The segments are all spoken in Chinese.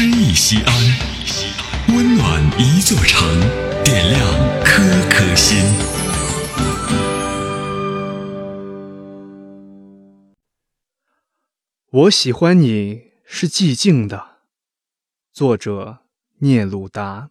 诗意西安，温暖一座城，点亮颗颗心。我喜欢你是寂静的。作者：聂鲁达。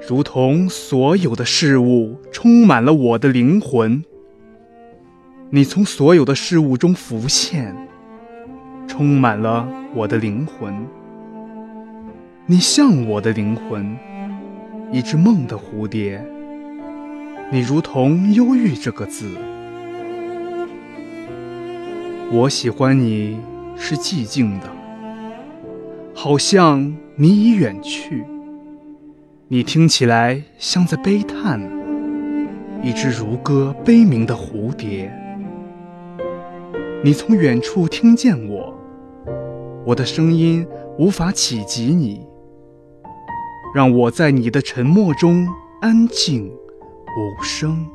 如同所有的事物充满了我的灵魂，你从所有的事物中浮现，充满了我的灵魂。你像我的灵魂，一只梦的蝴蝶。你如同忧郁这个字。我喜欢你是寂静的，好像你已远去。你听起来像在悲叹，一只如歌悲鸣的蝴蝶。你从远处听见我，我的声音无法企及你，让我在你的沉默中安静无声，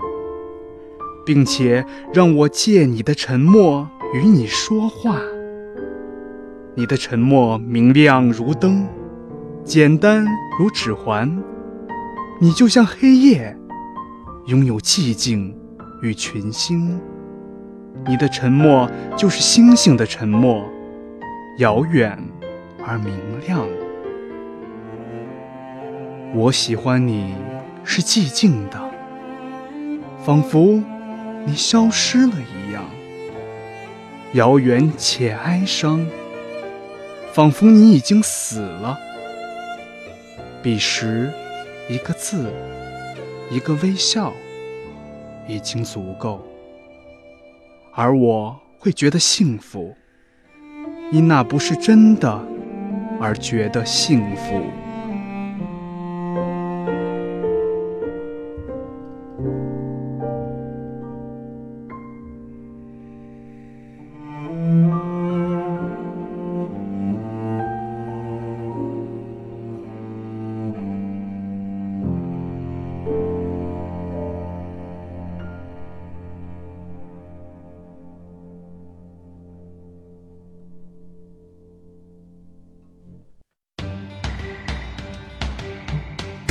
并且让我借你的沉默与你说话。你的沉默明亮如灯。简单如指环，你就像黑夜，拥有寂静与群星。你的沉默就是星星的沉默，遥远而明亮。我喜欢你是寂静的，仿佛你消失了一样，遥远且哀伤，仿佛你已经死了。彼时，一个字，一个微笑，已经足够，而我会觉得幸福，因那不是真的，而觉得幸福。